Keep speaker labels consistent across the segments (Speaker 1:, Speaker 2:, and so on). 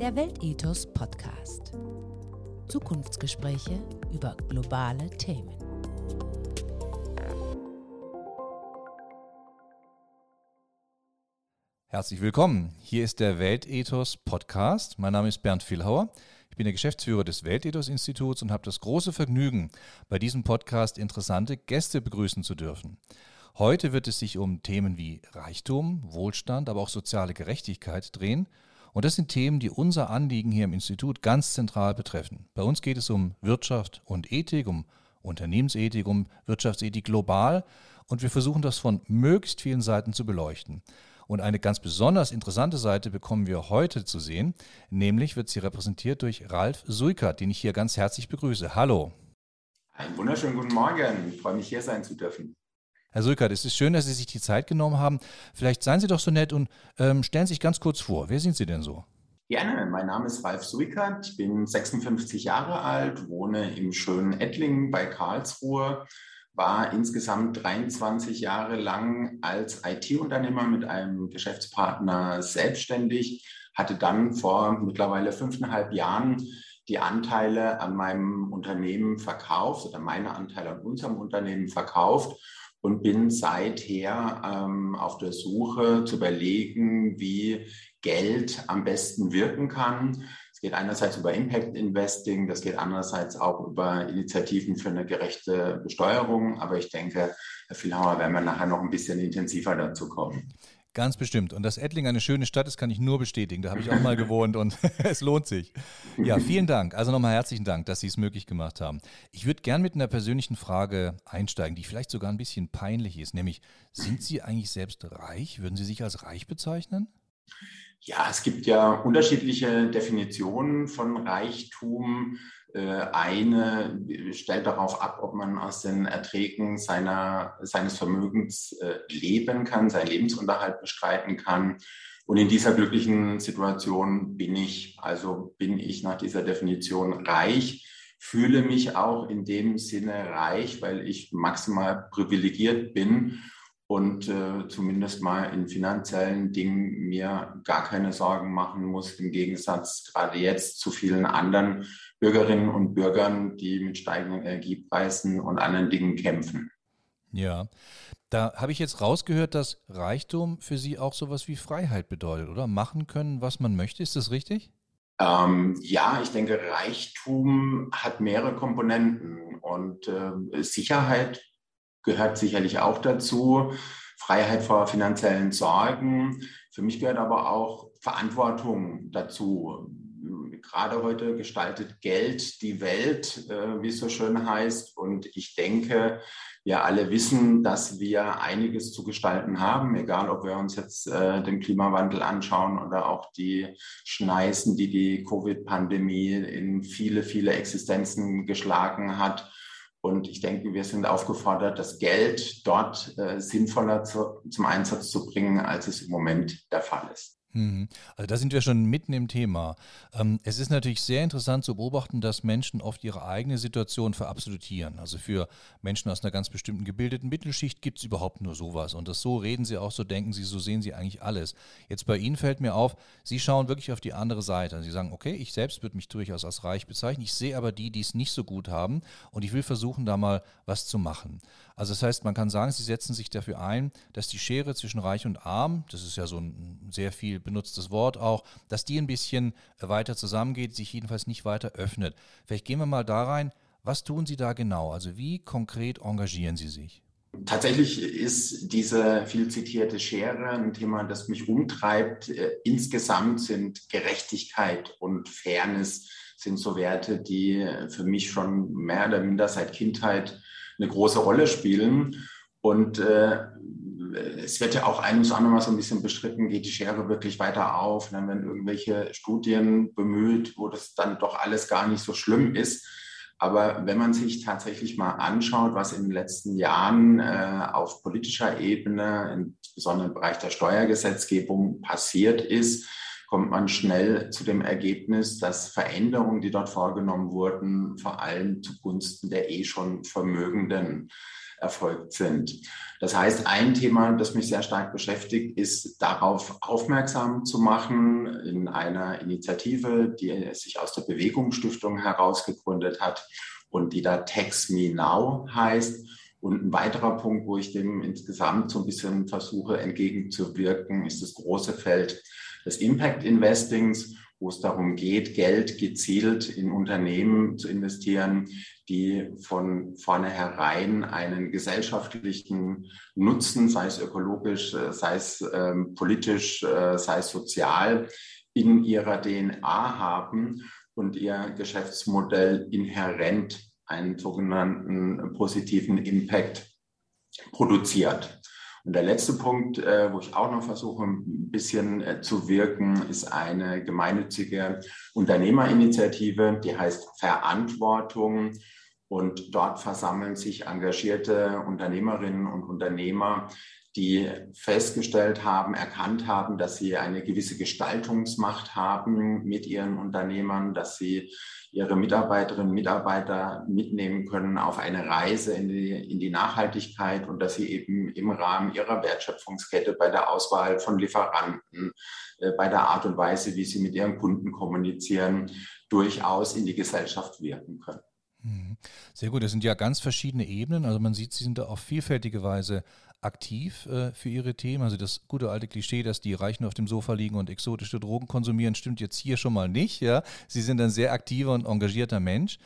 Speaker 1: Der Weltethos Podcast. Zukunftsgespräche über globale Themen.
Speaker 2: Herzlich willkommen. Hier ist der Weltethos Podcast. Mein Name ist Bernd Villhauer. Ich bin der Geschäftsführer des Weltethos Instituts und habe das große Vergnügen, bei diesem Podcast interessante Gäste begrüßen zu dürfen. Heute wird es sich um Themen wie Reichtum, Wohlstand, aber auch soziale Gerechtigkeit drehen. Und das sind Themen, die unser Anliegen hier im Institut ganz zentral betreffen. Bei uns geht es um Wirtschaft und Ethik, um Unternehmensethik, um Wirtschaftsethik global. Und wir versuchen das von möglichst vielen Seiten zu beleuchten. Und eine ganz besonders interessante Seite bekommen wir heute zu sehen, nämlich wird sie repräsentiert durch Ralf Suikert, den ich hier ganz herzlich begrüße. Hallo.
Speaker 3: Einen wunderschönen guten Morgen. Ich freue mich, hier sein zu dürfen.
Speaker 2: Herr Suikert, es ist schön, dass Sie sich die Zeit genommen haben. Vielleicht seien Sie doch so nett und ähm, stellen sich ganz kurz vor. Wer sind Sie denn so?
Speaker 3: Gerne, mein Name ist Ralf Suikert, ich bin 56 Jahre alt, wohne im schönen Ettlingen bei Karlsruhe war insgesamt 23 Jahre lang als IT-Unternehmer mit einem Geschäftspartner selbstständig, hatte dann vor mittlerweile fünfeinhalb Jahren die Anteile an meinem Unternehmen verkauft oder meine Anteile an unserem Unternehmen verkauft und bin seither ähm, auf der Suche zu überlegen, wie Geld am besten wirken kann geht einerseits über Impact Investing, das geht andererseits auch über Initiativen für eine gerechte Besteuerung. Aber ich denke, Herr Vielhauer, werden wir nachher noch ein bisschen intensiver dazu kommen.
Speaker 2: Ganz bestimmt. Und dass Ettling eine schöne Stadt ist, kann ich nur bestätigen. Da habe ich auch mal gewohnt und es lohnt sich. Ja, vielen Dank. Also nochmal herzlichen Dank, dass Sie es möglich gemacht haben. Ich würde gern mit einer persönlichen Frage einsteigen, die vielleicht sogar ein bisschen peinlich ist. Nämlich, sind Sie eigentlich selbst reich? Würden Sie sich als reich bezeichnen?
Speaker 3: Ja, es gibt ja unterschiedliche Definitionen von Reichtum. Äh, eine stellt darauf ab, ob man aus den Erträgen seiner, seines Vermögens äh, leben kann, seinen Lebensunterhalt bestreiten kann. Und in dieser glücklichen Situation bin ich, also bin ich nach dieser Definition reich, fühle mich auch in dem Sinne reich, weil ich maximal privilegiert bin und äh, zumindest mal in finanziellen Dingen mir gar keine Sorgen machen muss, im Gegensatz gerade jetzt zu vielen anderen Bürgerinnen und Bürgern, die mit steigenden Energiepreisen und anderen Dingen kämpfen.
Speaker 2: Ja, da habe ich jetzt rausgehört, dass Reichtum für Sie auch sowas wie Freiheit bedeutet, oder? Machen können, was man möchte. Ist das richtig?
Speaker 3: Ähm, ja, ich denke, Reichtum hat mehrere Komponenten und äh, Sicherheit gehört sicherlich auch dazu. Freiheit vor finanziellen Sorgen. Für mich gehört aber auch Verantwortung dazu. Gerade heute gestaltet Geld die Welt, äh, wie es so schön heißt. Und ich denke, wir alle wissen, dass wir einiges zu gestalten haben, egal ob wir uns jetzt äh, den Klimawandel anschauen oder auch die Schneisen, die die Covid-Pandemie in viele, viele Existenzen geschlagen hat und ich denke, wir sind aufgefordert, das Geld dort äh, sinnvoller zu, zum Einsatz zu bringen, als es im Moment der Fall ist.
Speaker 2: Mhm. Also da sind wir schon mitten im Thema. Ähm, es ist natürlich sehr interessant zu beobachten, dass Menschen oft ihre eigene Situation verabsolutieren. Also für Menschen aus einer ganz bestimmten gebildeten Mittelschicht gibt es überhaupt nur sowas. Und das so reden sie auch, so denken sie, so sehen sie eigentlich alles. Jetzt bei Ihnen fällt mir auf, Sie schauen wirklich auf die andere Seite. Sie sagen, okay, ich selbst würde mich durchaus als reich bezeichnen. Ich sehe aber die, die es nicht so gut haben und ich will versuchen, da mal was zu machen. Also das heißt, man kann sagen, Sie setzen sich dafür ein, dass die Schere zwischen Reich und Arm, das ist ja so ein sehr viel benutztes Wort auch, dass die ein bisschen weiter zusammengeht, sich jedenfalls nicht weiter öffnet. Vielleicht gehen wir mal da rein, was tun Sie da genau? Also wie konkret engagieren Sie sich?
Speaker 3: Tatsächlich ist diese viel zitierte Schere ein Thema, das mich umtreibt. Äh, insgesamt sind Gerechtigkeit und Fairness sind so Werte, die für mich schon mehr oder minder seit Kindheit eine große Rolle spielen. Und äh, es wird ja auch ein und andere Mal so ein bisschen bestritten, geht die Schere wirklich weiter auf, dann werden irgendwelche Studien bemüht, wo das dann doch alles gar nicht so schlimm ist. Aber wenn man sich tatsächlich mal anschaut, was in den letzten Jahren äh, auf politischer Ebene, insbesondere im Bereich der Steuergesetzgebung passiert ist, kommt man schnell zu dem Ergebnis, dass Veränderungen, die dort vorgenommen wurden, vor allem zugunsten der eh schon Vermögenden erfolgt sind. Das heißt, ein Thema, das mich sehr stark beschäftigt, ist darauf aufmerksam zu machen in einer Initiative, die sich aus der Bewegungsstiftung herausgegründet hat und die da Text Me Now heißt. Und ein weiterer Punkt, wo ich dem insgesamt so ein bisschen versuche entgegenzuwirken, ist das große Feld des Impact Investings wo es darum geht, Geld gezielt in Unternehmen zu investieren, die von vornherein einen gesellschaftlichen Nutzen, sei es ökologisch, äh, sei es ähm, politisch, äh, sei es sozial, in ihrer DNA haben und ihr Geschäftsmodell inhärent einen sogenannten positiven Impact produziert. Und der letzte Punkt, äh, wo ich auch noch versuche, ein bisschen äh, zu wirken, ist eine gemeinnützige Unternehmerinitiative, die heißt Verantwortung. Und dort versammeln sich engagierte Unternehmerinnen und Unternehmer, die festgestellt haben, erkannt haben, dass sie eine gewisse Gestaltungsmacht haben mit ihren Unternehmern, dass sie ihre Mitarbeiterinnen und Mitarbeiter mitnehmen können auf eine Reise in die, in die Nachhaltigkeit und dass sie eben im Rahmen ihrer Wertschöpfungskette bei der Auswahl von Lieferanten, äh, bei der Art und Weise, wie sie mit ihren Kunden kommunizieren, durchaus in die Gesellschaft wirken können.
Speaker 2: Mhm. Sehr gut, das sind ja ganz verschiedene Ebenen. Also man sieht, Sie sind da auf vielfältige Weise aktiv äh, für ihre Themen. Also das gute alte Klischee, dass die Reichen auf dem Sofa liegen und exotische Drogen konsumieren, stimmt jetzt hier schon mal nicht. Ja? Sie sind ein sehr aktiver und engagierter Mensch.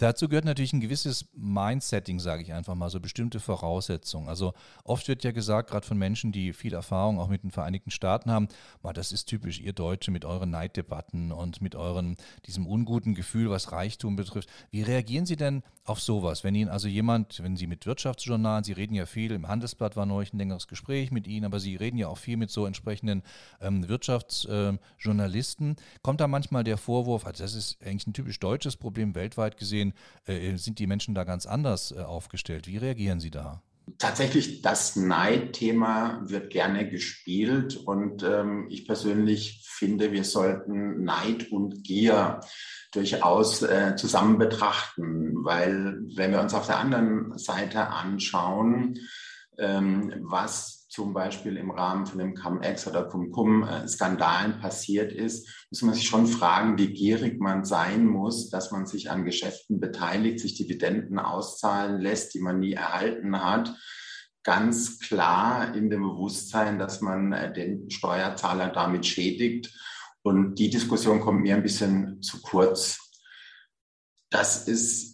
Speaker 2: Dazu gehört natürlich ein gewisses Mindsetting, sage ich einfach mal, so bestimmte Voraussetzungen. Also oft wird ja gesagt, gerade von Menschen, die viel Erfahrung auch mit den Vereinigten Staaten haben, das ist typisch ihr Deutsche mit euren Neiddebatten und mit euren diesem unguten Gefühl, was Reichtum betrifft. Wie reagieren Sie denn auf sowas, wenn Ihnen also jemand, wenn Sie mit Wirtschaftsjournalen, Sie reden ja viel, im Handelsblatt war neulich ein längeres Gespräch mit Ihnen, aber Sie reden ja auch viel mit so entsprechenden ähm, Wirtschaftsjournalisten, äh, kommt da manchmal der Vorwurf, also das ist eigentlich ein typisch deutsches Problem weltweit gesehen, äh, sind die Menschen da ganz anders äh, aufgestellt. Wie reagieren Sie da?
Speaker 3: Tatsächlich, das Neidthema wird gerne gespielt und ähm, ich persönlich finde, wir sollten Neid und Gier durchaus äh, zusammen betrachten, weil wenn wir uns auf der anderen Seite anschauen, ähm, was zum Beispiel im Rahmen von dem Cum-Ex oder Cum-Cum-Skandalen passiert ist, muss man sich schon fragen, wie gierig man sein muss, dass man sich an Geschäften beteiligt, sich Dividenden auszahlen lässt, die man nie erhalten hat. Ganz klar in dem Bewusstsein, dass man äh, den Steuerzahler damit schädigt. Und die Diskussion kommt mir ein bisschen zu kurz. Das ist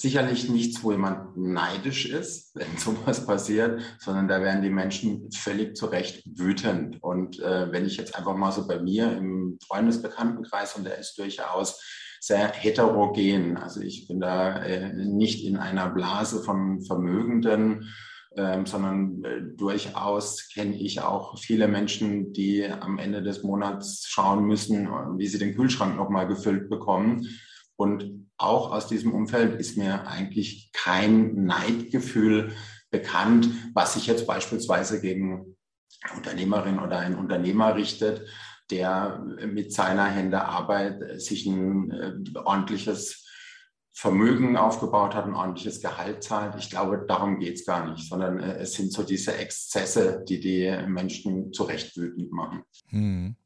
Speaker 3: sicherlich nichts, wo jemand neidisch ist, wenn sowas passiert, sondern da werden die Menschen völlig zu Recht wütend. Und äh, wenn ich jetzt einfach mal so bei mir im Freundesbekanntenkreis, und der ist durchaus sehr heterogen, also ich bin da äh, nicht in einer Blase von Vermögenden, ähm, sondern äh, durchaus kenne ich auch viele Menschen, die am Ende des Monats schauen müssen, wie sie den Kühlschrank nochmal gefüllt bekommen und auch aus diesem Umfeld ist mir eigentlich kein Neidgefühl bekannt, was sich jetzt beispielsweise gegen Unternehmerin oder ein Unternehmer richtet, der mit seiner Hände Arbeit sich ein äh, ordentliches Vermögen aufgebaut hat, ein ordentliches Gehalt zahlt. Ich glaube, darum geht es gar nicht, sondern äh, es sind so diese Exzesse, die die Menschen zu wütend machen. Hm.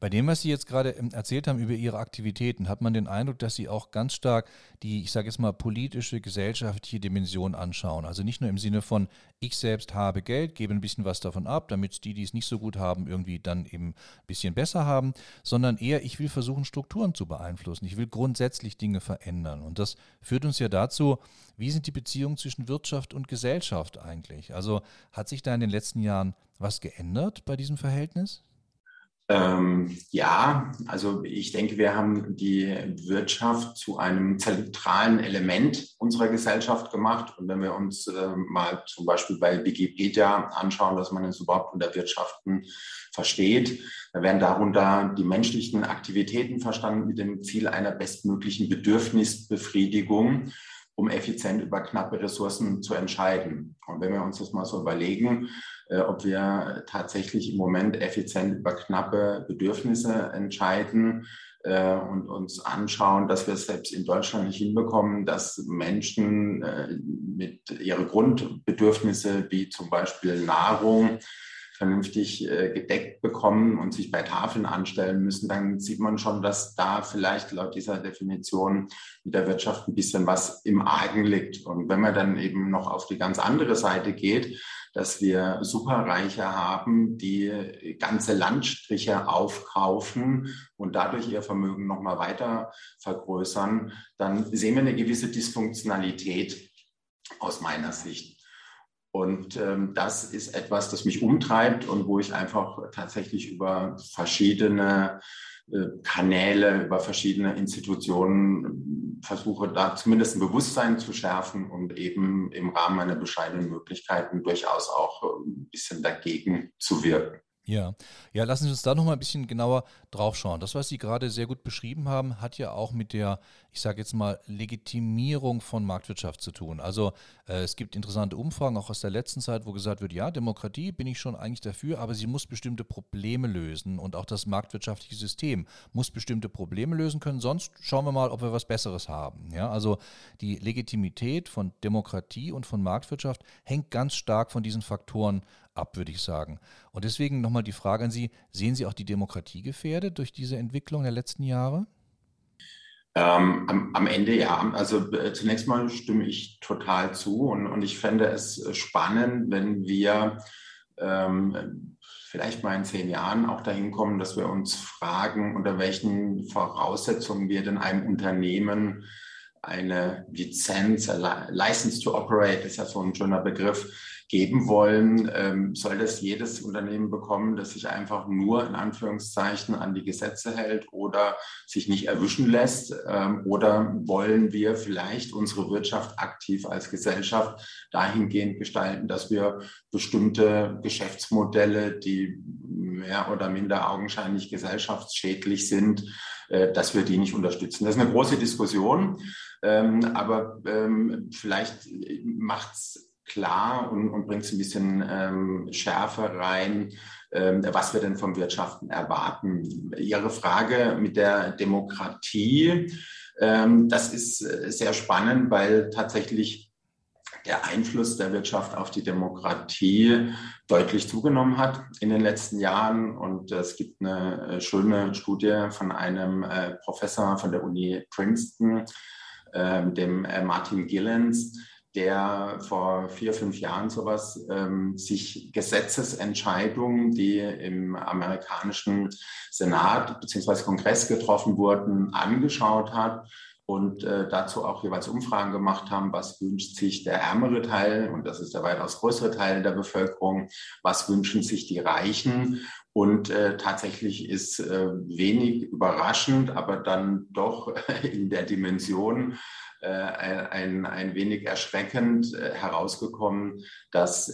Speaker 2: Bei dem, was Sie jetzt gerade ähm, erzählt haben über Ihre Aktivitäten, hat man den Eindruck, dass Sie auch ganz stark die, ich sage jetzt mal, politische, gesellschaftliche Dimension anschauen. Also nicht nur im Sinne von, ich selbst habe Geld, gebe ein bisschen was davon ab, damit die, die es nicht so gut haben, irgendwie dann eben ein bisschen besser haben, sondern eher, ich will versuchen, Strukturen zu beeinflussen. Ich will grundsätzlich Dinge verändern. Und das führt uns ja dazu, wie sind die Beziehungen zwischen Wirtschaft und Gesellschaft eigentlich? Also hat sich da in den letzten Jahren was geändert bei diesem Verhältnis?
Speaker 3: Ähm, ja, also ich denke, wir haben die Wirtschaft zu einem zentralen Element unserer Gesellschaft gemacht. Und wenn wir uns äh, mal zum Beispiel bei Wikipedia anschauen, was man jetzt überhaupt unter Wirtschaften versteht, da werden darunter die menschlichen Aktivitäten verstanden mit dem Ziel einer bestmöglichen Bedürfnisbefriedigung um effizient über knappe Ressourcen zu entscheiden. Und wenn wir uns das mal so überlegen, äh, ob wir tatsächlich im Moment effizient über knappe Bedürfnisse entscheiden, äh, und uns anschauen, dass wir es selbst in Deutschland nicht hinbekommen, dass Menschen äh, mit ihren Grundbedürfnisse wie zum Beispiel Nahrung vernünftig äh, gedeckt bekommen und sich bei Tafeln anstellen müssen, dann sieht man schon, dass da vielleicht laut dieser Definition mit der Wirtschaft ein bisschen was im Argen liegt. Und wenn man dann eben noch auf die ganz andere Seite geht, dass wir Superreiche haben, die ganze Landstriche aufkaufen und dadurch ihr Vermögen nochmal weiter vergrößern, dann sehen wir eine gewisse Dysfunktionalität aus meiner Sicht. Und ähm, das ist etwas, das mich umtreibt und wo ich einfach tatsächlich über verschiedene äh, Kanäle, über verschiedene Institutionen äh, versuche, da zumindest ein Bewusstsein zu schärfen und eben im Rahmen meiner bescheidenen Möglichkeiten durchaus auch äh, ein bisschen dagegen zu wirken.
Speaker 2: Ja, ja, lassen Sie uns da noch mal ein bisschen genauer drauf schauen. Das, was Sie gerade sehr gut beschrieben haben, hat ja auch mit der, ich sage jetzt mal, Legitimierung von Marktwirtschaft zu tun. Also äh, es gibt interessante Umfragen auch aus der letzten Zeit, wo gesagt wird, ja, Demokratie bin ich schon eigentlich dafür, aber sie muss bestimmte Probleme lösen und auch das marktwirtschaftliche System muss bestimmte Probleme lösen können. Sonst schauen wir mal, ob wir was Besseres haben. Ja, also die Legitimität von Demokratie und von Marktwirtschaft hängt ganz stark von diesen Faktoren ab, würde ich sagen. Und deswegen nochmal die Frage an Sie, sehen Sie auch die Demokratie gefährdet durch diese Entwicklung der letzten Jahre?
Speaker 3: Ähm, am, am, Ende ja. Also äh, zunächst mal stimme ich total zu und, und ich fände es spannend, wenn wir ähm, vielleicht mal in zehn Jahren auch dahin kommen, dass wir uns fragen, unter welchen Voraussetzungen wir denn einem Unternehmen eine Lizenz, License to Operate, ist ja so ein schöner Begriff, geben wollen, ähm, soll das jedes Unternehmen bekommen, das sich einfach nur in Anführungszeichen an die Gesetze hält oder sich nicht erwischen lässt? Ähm, oder wollen wir vielleicht unsere Wirtschaft aktiv als Gesellschaft dahingehend gestalten, dass wir bestimmte Geschäftsmodelle, die mehr oder minder augenscheinlich gesellschaftsschädlich sind, äh, dass wir die nicht unterstützen. Das ist eine große Diskussion, ähm, aber ähm, vielleicht macht es klar und, und bringt es ein bisschen ähm, Schärfe rein, ähm, was wir denn vom Wirtschaften erwarten. Ihre Frage mit der Demokratie, ähm, das ist äh, sehr spannend, weil tatsächlich der Einfluss der Wirtschaft auf die Demokratie deutlich zugenommen hat in den letzten Jahren. Und es gibt eine äh, schöne Studie von einem äh, Professor von der Uni Princeton, äh, dem äh, Martin Gillens, der vor vier, fünf Jahren sowas ähm, sich Gesetzesentscheidungen, die im amerikanischen Senat bzw. Kongress getroffen wurden, angeschaut hat und äh, dazu auch jeweils Umfragen gemacht haben, was wünscht sich der ärmere Teil, und das ist der weitaus größere Teil der Bevölkerung, was wünschen sich die Reichen. Und äh, tatsächlich ist äh, wenig überraschend, aber dann doch in der Dimension äh, ein, ein wenig erschreckend äh, herausgekommen, dass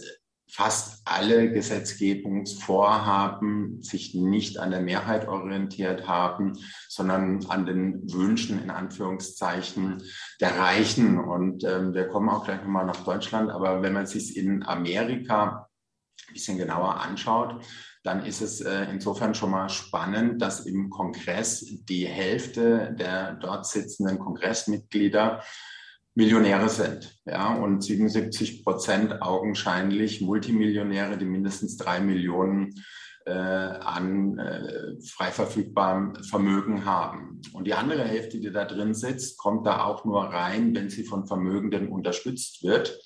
Speaker 3: fast alle Gesetzgebungsvorhaben sich nicht an der Mehrheit orientiert haben, sondern an den Wünschen in Anführungszeichen der Reichen. Und ähm, wir kommen auch gleich nochmal nach Deutschland, aber wenn man sich in Amerika ein bisschen genauer anschaut, dann ist es äh, insofern schon mal spannend, dass im Kongress die Hälfte der dort sitzenden Kongressmitglieder Millionäre sind. Ja, und 77 Prozent augenscheinlich Multimillionäre, die mindestens drei Millionen äh, an äh, frei verfügbarem Vermögen haben. Und die andere Hälfte, die da drin sitzt, kommt da auch nur rein, wenn sie von Vermögenden unterstützt wird.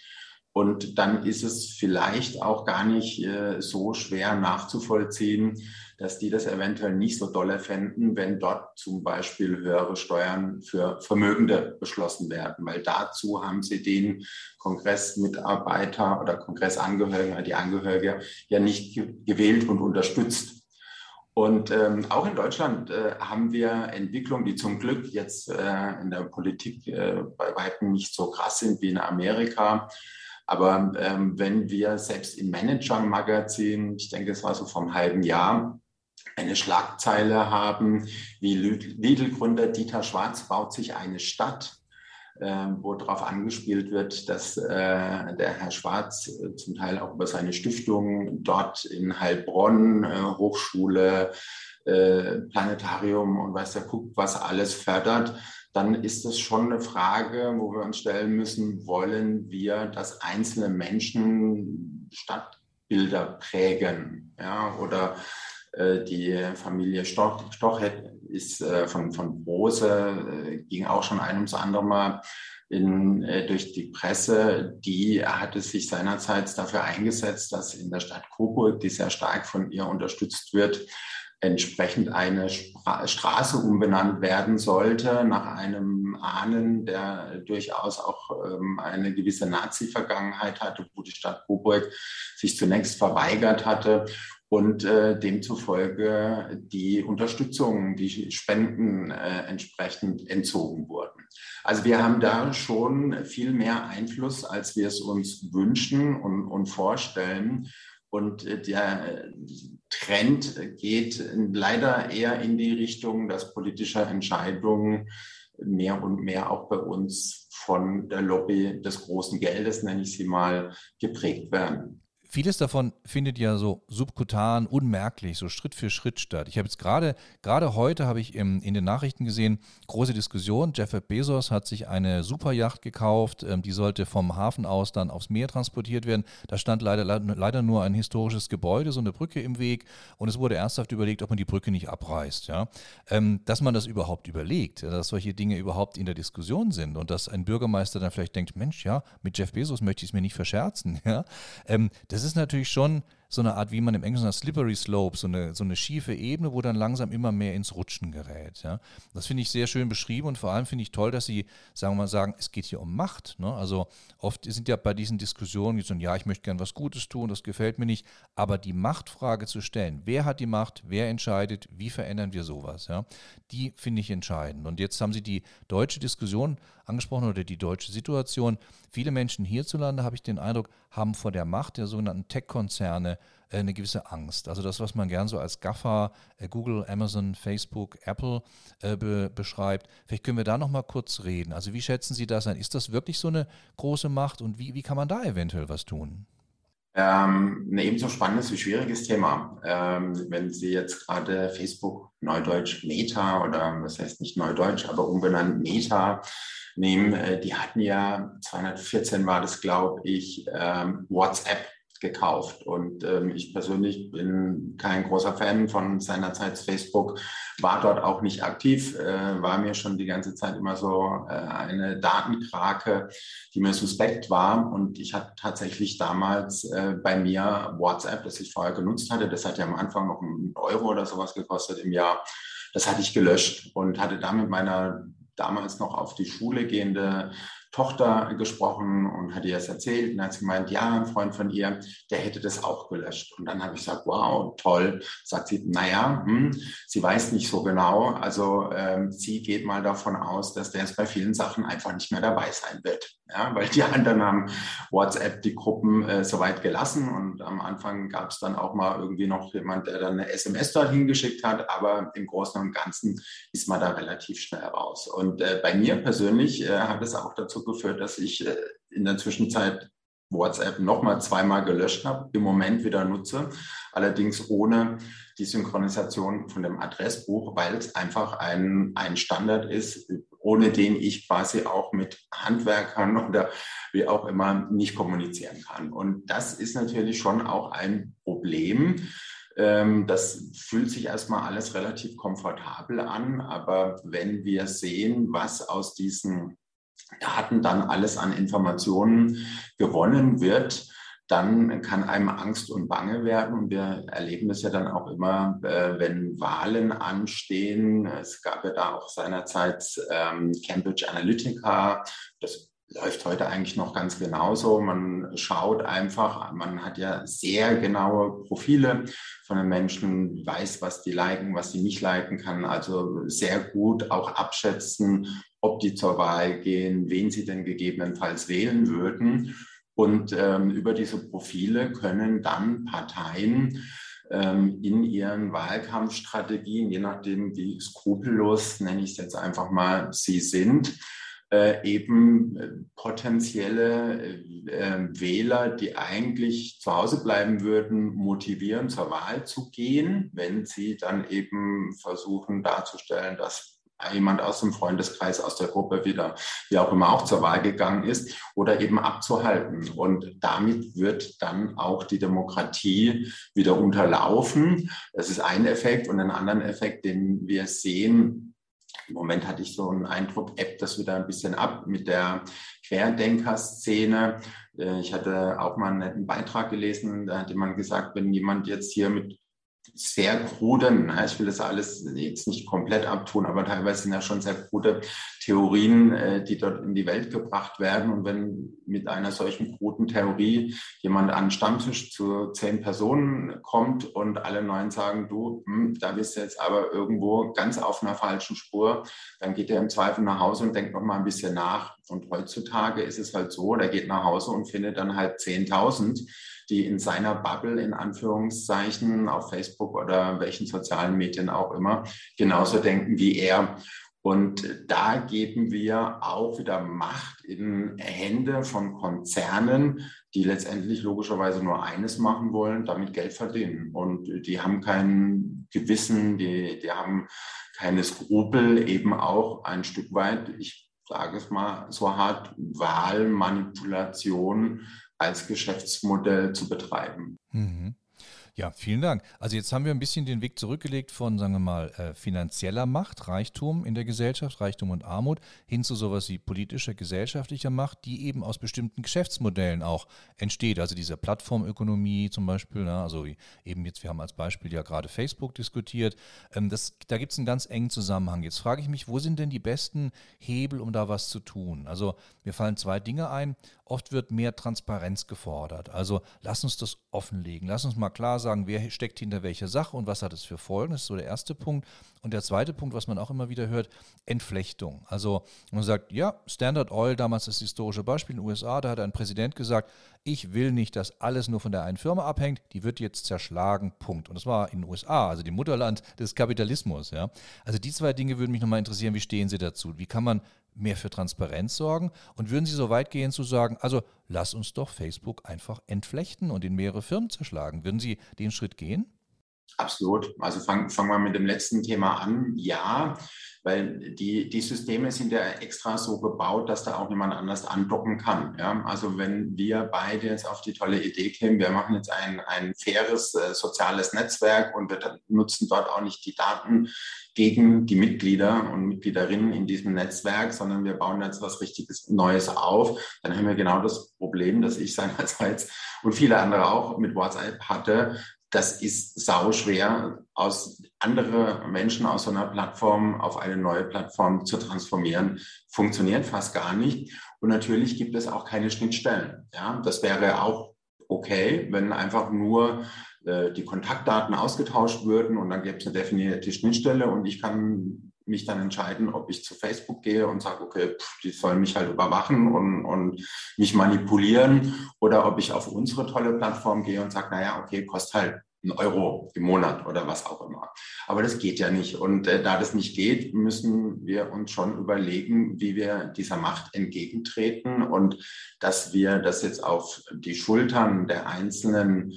Speaker 3: Und dann ist es vielleicht auch gar nicht äh, so schwer nachzuvollziehen, dass die das eventuell nicht so dolle fänden, wenn dort zum Beispiel höhere Steuern für Vermögende beschlossen werden, weil dazu haben sie den Kongressmitarbeiter oder Kongressangehörigen, die Angehörige ja nicht gewählt und unterstützt. Und ähm, auch in Deutschland äh, haben wir Entwicklungen, die zum Glück jetzt äh, in der Politik äh, bei weitem nicht so krass sind wie in Amerika. Aber ähm, wenn wir selbst im Manager-Magazin, ich denke, es war so vom halben Jahr, eine Schlagzeile haben, wie Lidl-Gründer Dieter Schwarz baut sich eine Stadt, äh, wo darauf angespielt wird, dass äh, der Herr Schwarz äh, zum Teil auch über seine Stiftung dort in Heilbronn, äh, Hochschule, äh, Planetarium und weiß der guckt, was alles fördert, dann ist es schon eine Frage, wo wir uns stellen müssen, wollen wir, dass einzelne Menschen Stadtbilder prägen? Ja, oder äh, die Familie Stoch, Stochhead ist äh, von, von Brose, äh, ging auch schon ein ums andere Mal in, äh, durch die Presse, die hatte sich seinerzeit dafür eingesetzt, dass in der Stadt Coburg, die sehr stark von ihr unterstützt wird, entsprechend eine Stra Straße umbenannt werden sollte nach einem Ahnen, der durchaus auch ähm, eine gewisse Nazi-Vergangenheit hatte, wo die Stadt Coburg sich zunächst verweigert hatte und äh, demzufolge die Unterstützung, die Spenden äh, entsprechend entzogen wurden. Also wir haben da schon viel mehr Einfluss, als wir es uns wünschen und, und vorstellen. Und äh, der Trend geht leider eher in die Richtung, dass politische Entscheidungen mehr und mehr auch bei uns von der Lobby des großen Geldes, nenne ich sie mal, geprägt werden.
Speaker 2: Vieles davon findet ja so subkutan, unmerklich, so Schritt für Schritt statt. Ich habe jetzt gerade, gerade heute habe ich im, in den Nachrichten gesehen, große Diskussion. Jeff Bezos hat sich eine Superjacht gekauft, ähm, die sollte vom Hafen aus dann aufs Meer transportiert werden. Da stand leider, leider nur ein historisches Gebäude, so eine Brücke im Weg und es wurde ernsthaft überlegt, ob man die Brücke nicht abreißt. Ja? Ähm, dass man das überhaupt überlegt, dass solche Dinge überhaupt in der Diskussion sind und dass ein Bürgermeister dann vielleicht denkt, Mensch, ja, mit Jeff Bezos möchte ich es mir nicht verscherzen. Ja? Ähm, das ist natürlich schon so eine Art, wie man im Englischen sagt, Slippery Slope, so eine, so eine schiefe Ebene, wo dann langsam immer mehr ins Rutschen gerät. Ja. Das finde ich sehr schön beschrieben und vor allem finde ich toll, dass Sie, sagen wir mal, sagen, es geht hier um Macht. Ne? Also oft sind ja bei diesen Diskussionen so, ja, ich möchte gern was Gutes tun, das gefällt mir nicht, aber die Machtfrage zu stellen, wer hat die Macht, wer entscheidet, wie verändern wir sowas, ja, die finde ich entscheidend. Und jetzt haben Sie die deutsche Diskussion angesprochen oder die deutsche Situation. Viele Menschen hierzulande, habe ich den Eindruck, haben vor der Macht der sogenannten Tech-Konzerne eine gewisse Angst. Also das, was man gern so als GAFA, äh, Google, Amazon, Facebook, Apple äh, be beschreibt. Vielleicht können wir da noch mal kurz reden. Also wie schätzen Sie das ein? Ist das wirklich so eine große Macht und wie, wie kann man da eventuell was tun?
Speaker 3: Ähm, ein ebenso spannendes wie schwieriges Thema. Ähm, wenn Sie jetzt gerade Facebook, Neudeutsch Meta oder was heißt nicht Neudeutsch, aber umbenannt Meta nehmen, äh, die hatten ja 214 war das, glaube ich, ähm, WhatsApp gekauft. Und ähm, ich persönlich bin kein großer Fan von seinerzeit Facebook, war dort auch nicht aktiv, äh, war mir schon die ganze Zeit immer so äh, eine Datenkrake, die mir suspekt war. Und ich hatte tatsächlich damals äh, bei mir WhatsApp, das ich vorher genutzt hatte, das hat ja am Anfang noch einen Euro oder sowas gekostet im Jahr. Das hatte ich gelöscht und hatte damit meiner damals noch auf die Schule gehende Tochter gesprochen und hat ihr das erzählt und hat sie gemeint, ja, ein Freund von ihr, der hätte das auch gelöscht. Und dann habe ich gesagt, wow, toll. Sagt sie, naja, hm, sie weiß nicht so genau. Also ähm, sie geht mal davon aus, dass der jetzt bei vielen Sachen einfach nicht mehr dabei sein wird. Ja, weil die anderen haben WhatsApp die Gruppen äh, soweit gelassen. Und am Anfang gab es dann auch mal irgendwie noch jemand, der dann eine SMS dorthin geschickt hat, aber im Großen und Ganzen ist man da relativ schnell raus. Und äh, bei mir persönlich äh, hat es auch dazu geführt, dass ich äh, in der Zwischenzeit WhatsApp nochmal zweimal gelöscht habe, im Moment wieder nutze, allerdings ohne die Synchronisation von dem Adressbuch, weil es einfach ein, ein Standard ist, ohne den ich quasi auch mit Handwerkern oder wie auch immer nicht kommunizieren kann. Und das ist natürlich schon auch ein Problem. Ähm, das fühlt sich erstmal alles relativ komfortabel an, aber wenn wir sehen, was aus diesen Daten dann alles an Informationen gewonnen wird, dann kann einem Angst und Bange werden. Und wir erleben das ja dann auch immer, äh, wenn Wahlen anstehen. Es gab ja da auch seinerzeit ähm, Cambridge Analytica. Das läuft heute eigentlich noch ganz genauso. Man schaut einfach, man hat ja sehr genaue Profile von den Menschen, weiß, was die liken, was sie nicht liken kann. Also sehr gut auch abschätzen, ob die zur Wahl gehen, wen sie denn gegebenenfalls wählen würden. Und ähm, über diese Profile können dann Parteien ähm, in ihren Wahlkampfstrategien, je nachdem wie skrupellos, nenne ich es jetzt einfach mal, sie sind, äh, eben äh, potenzielle äh, Wähler, die eigentlich zu Hause bleiben würden, motivieren, zur Wahl zu gehen, wenn sie dann eben versuchen darzustellen, dass jemand aus dem Freundeskreis, aus der Gruppe wieder, wie auch immer, auch zur Wahl gegangen ist oder eben abzuhalten. Und damit wird dann auch die Demokratie wieder unterlaufen. Das ist ein Effekt. Und ein anderen Effekt, den wir sehen, im Moment hatte ich so einen Eindruck, ebbt das wieder ein bisschen ab mit der Querdenker-Szene. Äh, ich hatte auch mal einen netten Beitrag gelesen, da hat jemand gesagt, wenn jemand jetzt hier mit sehr kruden, ich will das alles jetzt nicht komplett abtun, aber teilweise sind ja schon sehr krude Theorien, äh, die dort in die Welt gebracht werden. Und wenn mit einer solchen kruden Theorie jemand an den Stammtisch zu zehn Personen kommt und alle neun sagen, du, hm, da bist du jetzt aber irgendwo ganz auf einer falschen Spur, dann geht er im Zweifel nach Hause und denkt noch mal ein bisschen nach. Und heutzutage ist es halt so, der geht nach Hause und findet dann halt 10.000 die in seiner Bubble in Anführungszeichen auf Facebook oder welchen sozialen Medien auch immer genauso denken wie er. Und da geben wir auch wieder Macht in Hände von Konzernen, die letztendlich logischerweise nur eines machen wollen, damit Geld verdienen. Und die haben kein Gewissen, die, die haben keine Skrupel, eben auch ein Stück weit, ich sage es mal so hart, Wahlmanipulation als Geschäftsmodell zu betreiben.
Speaker 2: Mhm. Ja, vielen Dank. Also jetzt haben wir ein bisschen den Weg zurückgelegt von, sagen wir mal, äh, finanzieller Macht, Reichtum in der Gesellschaft, Reichtum und Armut, hin zu sowas wie politischer, gesellschaftlicher Macht, die eben aus bestimmten Geschäftsmodellen auch entsteht. Also diese Plattformökonomie zum Beispiel, ne? also eben jetzt, wir haben als Beispiel ja gerade Facebook diskutiert. Ähm, das, da gibt es einen ganz engen Zusammenhang. Jetzt frage ich mich, wo sind denn die besten Hebel, um da was zu tun? Also mir fallen zwei Dinge ein. Oft wird mehr Transparenz gefordert. Also lass uns das offenlegen. Lass uns mal klar sagen, wer steckt hinter welcher Sache und was hat es für Folgen. Das ist so der erste Punkt. Und der zweite Punkt, was man auch immer wieder hört, Entflechtung. Also man sagt, ja, Standard Oil, damals das historische Beispiel in den USA, da hat ein Präsident gesagt, ich will nicht, dass alles nur von der einen Firma abhängt, die wird jetzt zerschlagen, Punkt. Und das war in den USA, also dem Mutterland des Kapitalismus. Ja. Also die zwei Dinge würden mich nochmal interessieren, wie stehen Sie dazu? Wie kann man mehr für Transparenz sorgen? Und würden Sie so weit gehen zu sagen, also lass uns doch Facebook einfach entflechten und in mehrere Firmen zerschlagen? Würden Sie den Schritt gehen?
Speaker 3: Absolut. Also fangen fang wir mit dem letzten Thema an. Ja, weil die, die Systeme sind ja extra so gebaut, dass da auch niemand anders andocken kann. Ja? Also wenn wir beide jetzt auf die tolle Idee kämen, wir machen jetzt ein, ein faires äh, soziales Netzwerk und wir nutzen dort auch nicht die Daten gegen die Mitglieder und Mitgliederinnen in diesem Netzwerk, sondern wir bauen jetzt was richtiges Neues auf, dann haben wir genau das Problem, das ich seinerseits und viele andere auch mit WhatsApp hatte, das ist sau schwer, aus andere Menschen aus so einer Plattform auf eine neue Plattform zu transformieren. Funktioniert fast gar nicht. Und natürlich gibt es auch keine Schnittstellen. Ja, das wäre auch okay, wenn einfach nur äh, die Kontaktdaten ausgetauscht würden und dann gäbe es eine definierte Schnittstelle und ich kann mich dann entscheiden, ob ich zu Facebook gehe und sage, okay, pff, die sollen mich halt überwachen und, und mich manipulieren oder ob ich auf unsere tolle Plattform gehe und sage, naja, okay, kostet halt einen Euro im Monat oder was auch immer. Aber das geht ja nicht. Und äh, da das nicht geht, müssen wir uns schon überlegen, wie wir dieser Macht entgegentreten und dass wir das jetzt auf die Schultern der einzelnen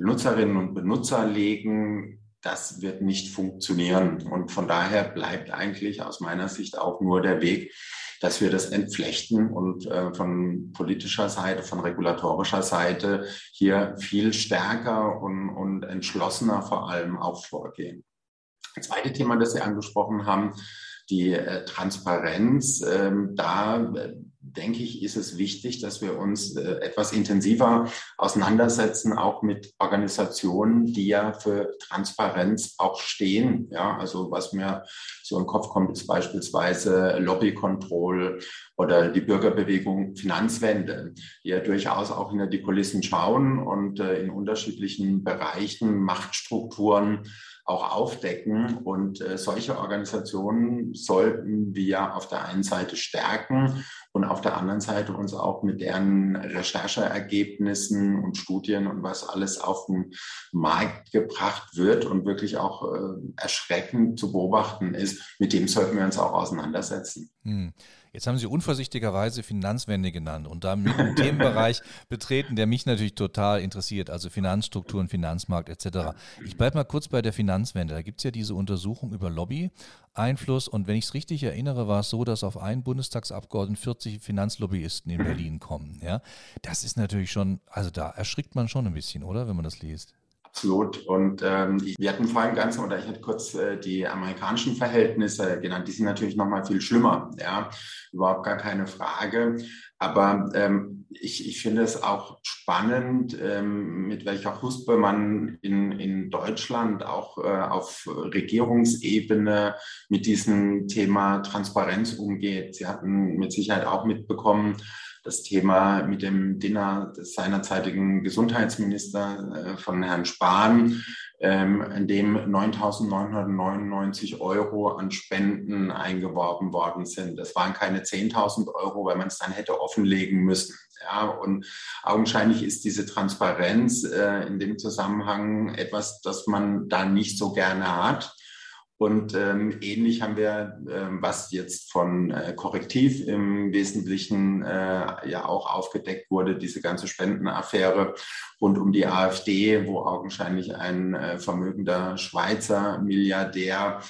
Speaker 3: Nutzerinnen und Benutzer legen, das wird nicht funktionieren. Und von daher bleibt eigentlich aus meiner Sicht auch nur der Weg, dass wir das entflechten und äh, von politischer Seite, von regulatorischer Seite hier viel stärker und, und entschlossener vor allem auch vorgehen. Das zweite Thema, das Sie angesprochen haben, die äh, Transparenz. Ähm, da äh, denke ich, ist es wichtig, dass wir uns äh, etwas intensiver auseinandersetzen, auch mit Organisationen, die ja für Transparenz auch stehen. Ja, also was mir so im Kopf kommt, ist beispielsweise Lobby Control oder die Bürgerbewegung Finanzwende, die ja durchaus auch hinter die Kulissen schauen und äh, in unterschiedlichen Bereichen Machtstrukturen auch aufdecken. Und äh, solche Organisationen sollten wir auf der einen Seite stärken und auf der anderen Seite uns auch mit deren Rechercheergebnissen und Studien und was alles auf den Markt gebracht wird und wirklich auch äh, erschreckend zu beobachten ist, mit dem sollten wir uns auch auseinandersetzen.
Speaker 2: Hm. Jetzt haben Sie unvorsichtigerweise Finanzwende genannt und damit einen Themenbereich betreten, der mich natürlich total interessiert, also Finanzstrukturen, Finanzmarkt etc. Ich bleibe mal kurz bei der Finanzwende. Da gibt es ja diese Untersuchung über Lobby-Einfluss und wenn ich es richtig erinnere, war es so, dass auf einen Bundestagsabgeordneten 40 Finanzlobbyisten in Berlin kommen. Ja? Das ist natürlich schon, also da erschrickt man schon ein bisschen, oder, wenn man das liest?
Speaker 3: Absolut. Und ähm, wir hatten vorhin ganz, oder ich hatte kurz äh, die amerikanischen Verhältnisse genannt. Die sind natürlich noch mal viel schlimmer. Ja, überhaupt gar keine Frage. Aber ähm, ich, ich finde es auch spannend, ähm, mit welcher Huspe man in, in Deutschland auch äh, auf Regierungsebene mit diesem Thema Transparenz umgeht. Sie hatten mit Sicherheit auch mitbekommen, das Thema mit dem Dinner des seinerzeitigen Gesundheitsminister äh, von Herrn Spahn, ähm, in dem 9.999 Euro an Spenden eingeworben worden sind. Das waren keine 10.000 Euro, weil man es dann hätte offenlegen müssen. Ja, und augenscheinlich ist diese Transparenz äh, in dem Zusammenhang etwas, das man da nicht so gerne hat. Und ähm, ähnlich haben wir, ähm, was jetzt von äh, Korrektiv im Wesentlichen äh, ja auch aufgedeckt wurde, diese ganze Spendenaffäre rund um die AfD, wo augenscheinlich ein äh, vermögender Schweizer Milliardär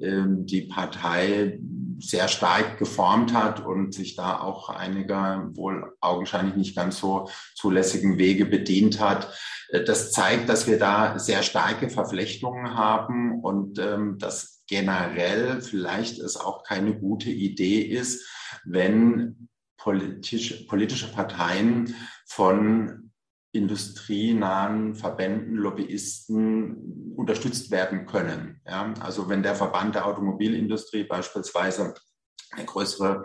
Speaker 3: äh, die Partei sehr stark geformt hat und sich da auch einiger wohl augenscheinlich nicht ganz so zulässigen Wege bedient hat. Äh, das zeigt, dass wir da sehr starke Verflechtungen haben und ähm, dass generell vielleicht es auch keine gute Idee ist, wenn politisch, politische Parteien von industrienahen Verbänden, Lobbyisten unterstützt werden können. Ja, also wenn der Verband der Automobilindustrie beispielsweise eine größere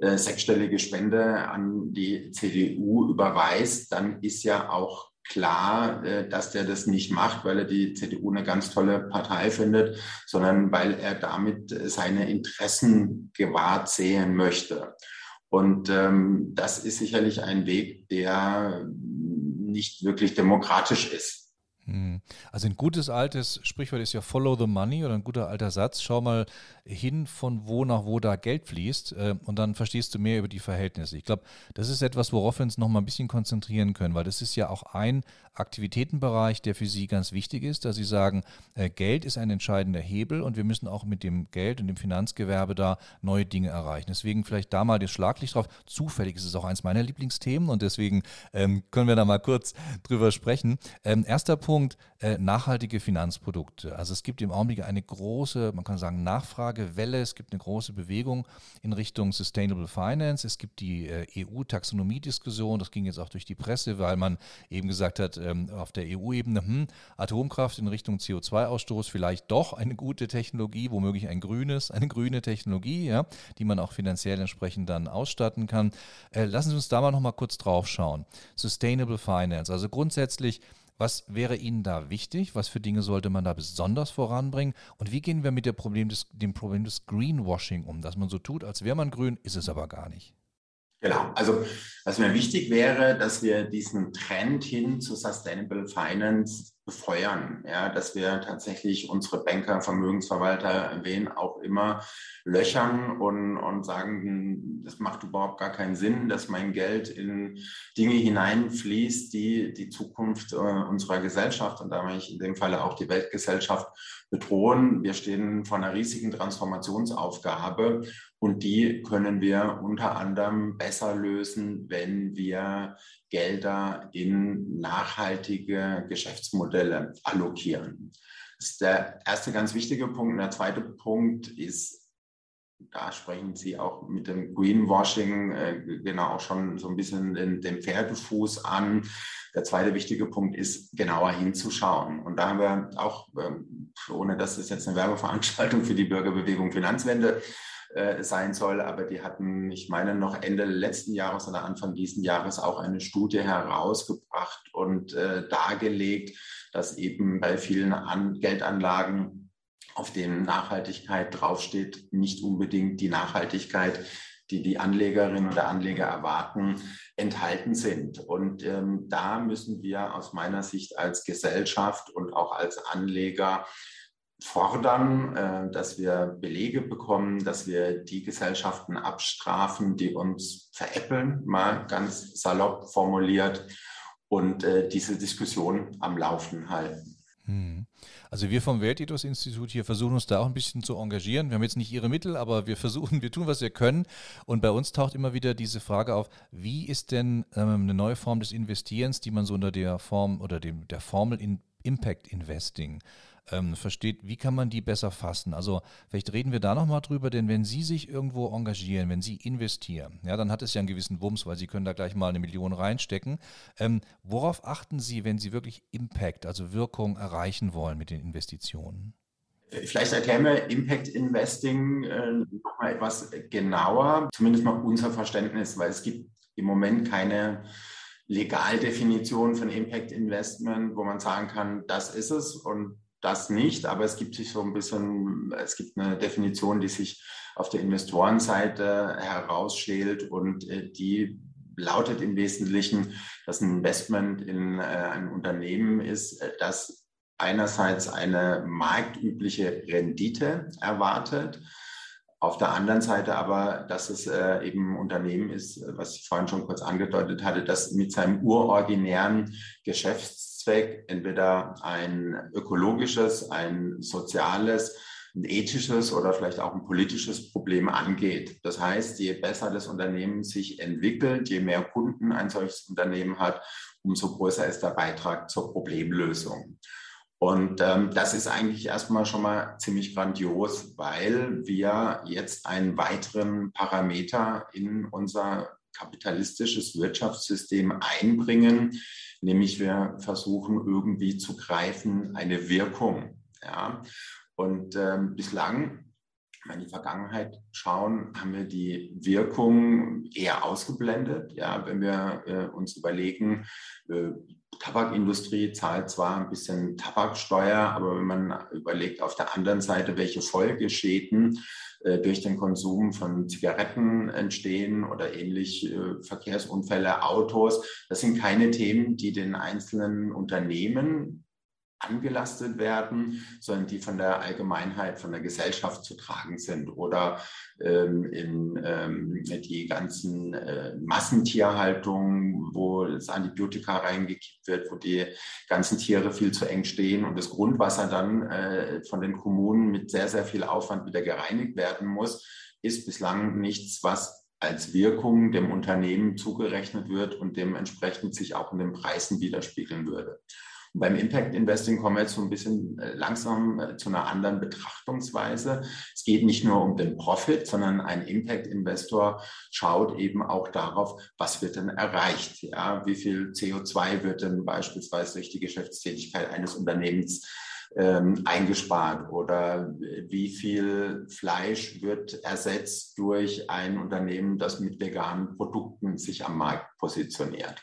Speaker 3: äh, sechsstellige Spende an die CDU überweist, dann ist ja auch klar, äh, dass der das nicht macht, weil er die CDU eine ganz tolle Partei findet, sondern weil er damit seine Interessen gewahrt sehen möchte. Und ähm, das ist sicherlich ein Weg, der nicht wirklich demokratisch ist.
Speaker 2: Hm. Also ein gutes altes Sprichwort ist ja Follow the Money oder ein guter alter Satz. Schau mal hin, von wo nach wo da Geld fließt äh, und dann verstehst du mehr über die Verhältnisse. Ich glaube, das ist etwas, worauf wir uns noch mal ein bisschen konzentrieren können, weil das ist ja auch ein Aktivitätenbereich, der für Sie ganz wichtig ist, dass Sie sagen, äh, Geld ist ein entscheidender Hebel und wir müssen auch mit dem Geld und dem Finanzgewerbe da neue Dinge erreichen. Deswegen vielleicht da mal das Schlaglicht drauf. Zufällig ist es auch eins meiner Lieblingsthemen und deswegen ähm, können wir da mal kurz drüber sprechen. Ähm, erster Punkt, äh, nachhaltige Finanzprodukte. Also es gibt im Augenblick eine große, man kann sagen, Nachfragewelle, es gibt eine große Bewegung in Richtung Sustainable Finance. Es gibt die äh, EU-Taxonomie-Diskussion, das ging jetzt auch durch die Presse, weil man eben gesagt hat, ähm, auf der EU-Ebene, hm, Atomkraft in Richtung CO2-Ausstoß vielleicht doch eine gute Technologie, womöglich ein grünes, eine grüne Technologie, ja, die man auch finanziell entsprechend dann ausstatten kann. Äh, lassen Sie uns da mal noch mal kurz drauf schauen. Sustainable Finance, also grundsätzlich was wäre Ihnen da wichtig? Was für Dinge sollte man da besonders voranbringen? Und wie gehen wir mit dem Problem des, dem Problem des Greenwashing um, dass man so tut, als wäre man grün, ist es aber gar nicht?
Speaker 3: Genau, also was mir wichtig wäre, dass wir diesen Trend hin zu Sustainable Finance befeuern, ja, dass wir tatsächlich unsere Banker, Vermögensverwalter, wen auch immer löchern und, und sagen, das macht überhaupt gar keinen Sinn, dass mein Geld in Dinge hineinfließt, die die Zukunft äh, unserer Gesellschaft und damit in dem Falle auch die Weltgesellschaft bedrohen. Wir stehen vor einer riesigen Transformationsaufgabe und die können wir unter anderem besser lösen, wenn wir Gelder in nachhaltige Geschäftsmodelle allokieren. Das ist der erste ganz wichtige Punkt. Und der zweite Punkt ist, da sprechen Sie auch mit dem Greenwashing äh, genau auch schon so ein bisschen den, den Pferdefuß an. Der zweite wichtige Punkt ist, genauer hinzuschauen. Und da haben wir auch, ähm, ohne dass das jetzt eine Werbeveranstaltung für die Bürgerbewegung Finanzwende äh, sein soll. Aber die hatten, ich meine, noch Ende letzten Jahres oder Anfang diesen Jahres auch eine Studie herausgebracht und äh, dargelegt, dass eben bei vielen An Geldanlagen, auf denen Nachhaltigkeit draufsteht, nicht unbedingt die Nachhaltigkeit, die die Anlegerinnen oder Anleger erwarten, enthalten sind. Und ähm, da müssen wir aus meiner Sicht als Gesellschaft und auch als Anleger fordern, äh, dass wir Belege bekommen, dass wir die Gesellschaften abstrafen, die uns veräppeln, mal ganz salopp formuliert, und äh, diese Diskussion am Laufen halten.
Speaker 2: Hm. Also wir vom Weltethos-Institut hier versuchen uns da auch ein bisschen zu engagieren. Wir haben jetzt nicht ihre Mittel, aber wir versuchen, wir tun, was wir können. Und bei uns taucht immer wieder diese Frage auf, wie ist denn ähm, eine neue Form des Investierens, die man so unter der Form oder dem, der Formel in Impact Investing ähm, versteht, wie kann man die besser fassen? Also vielleicht reden wir da nochmal drüber, denn wenn Sie sich irgendwo engagieren, wenn Sie investieren, ja, dann hat es ja einen gewissen Wumms, weil Sie können da gleich mal eine Million reinstecken. Ähm, worauf achten Sie, wenn Sie wirklich Impact, also Wirkung erreichen wollen mit den Investitionen?
Speaker 3: Vielleicht erklären wir Impact Investing äh, noch mal etwas genauer, zumindest mal unser Verständnis, weil es gibt im Moment keine Legaldefinition von Impact Investment, wo man sagen kann, das ist es und das nicht, aber es gibt sich so ein bisschen, es gibt eine Definition, die sich auf der Investorenseite herausschält und äh, die lautet im Wesentlichen, dass ein Investment in äh, ein Unternehmen ist, äh, das einerseits eine marktübliche Rendite erwartet, auf der anderen Seite aber, dass es eben ein Unternehmen ist, was ich vorhin schon kurz angedeutet hatte, das mit seinem uroriginären Geschäfts Zweck entweder ein ökologisches, ein soziales, ein ethisches oder vielleicht auch ein politisches Problem angeht. Das heißt, je besser das Unternehmen sich entwickelt, je mehr Kunden ein solches Unternehmen hat, umso größer ist der Beitrag zur Problemlösung. Und ähm, das ist eigentlich erstmal schon mal ziemlich grandios, weil wir jetzt einen weiteren Parameter in unser kapitalistisches Wirtschaftssystem einbringen, nämlich wir versuchen irgendwie zu greifen eine Wirkung. Ja. Und ähm, bislang, in die Vergangenheit schauen, haben wir die Wirkung eher ausgeblendet. Ja, wenn wir äh, uns überlegen, äh, Tabakindustrie zahlt zwar ein bisschen Tabaksteuer, aber wenn man überlegt auf der anderen Seite, welche Folgeschäden äh, durch den Konsum von Zigaretten entstehen oder ähnlich äh, Verkehrsunfälle, Autos, das sind keine Themen, die den einzelnen Unternehmen angelastet werden, sondern die von der Allgemeinheit, von der Gesellschaft zu tragen sind. Oder ähm, in ähm, die ganzen äh, Massentierhaltungen, wo das Antibiotika reingekippt wird, wo die ganzen Tiere viel zu eng stehen und das Grundwasser dann äh, von den Kommunen mit sehr, sehr viel Aufwand wieder gereinigt werden muss, ist bislang nichts, was als Wirkung dem Unternehmen zugerechnet wird und dementsprechend sich auch in den Preisen widerspiegeln würde. Beim Impact Investing kommen wir jetzt so ein bisschen äh, langsam äh, zu einer anderen Betrachtungsweise. Es geht nicht nur um den Profit, sondern ein Impact Investor schaut eben auch darauf, was wird denn erreicht? Ja, wie viel CO2 wird denn beispielsweise durch die Geschäftstätigkeit eines Unternehmens ähm, eingespart oder wie viel Fleisch wird ersetzt durch ein Unternehmen, das mit veganen Produkten sich am Markt positioniert.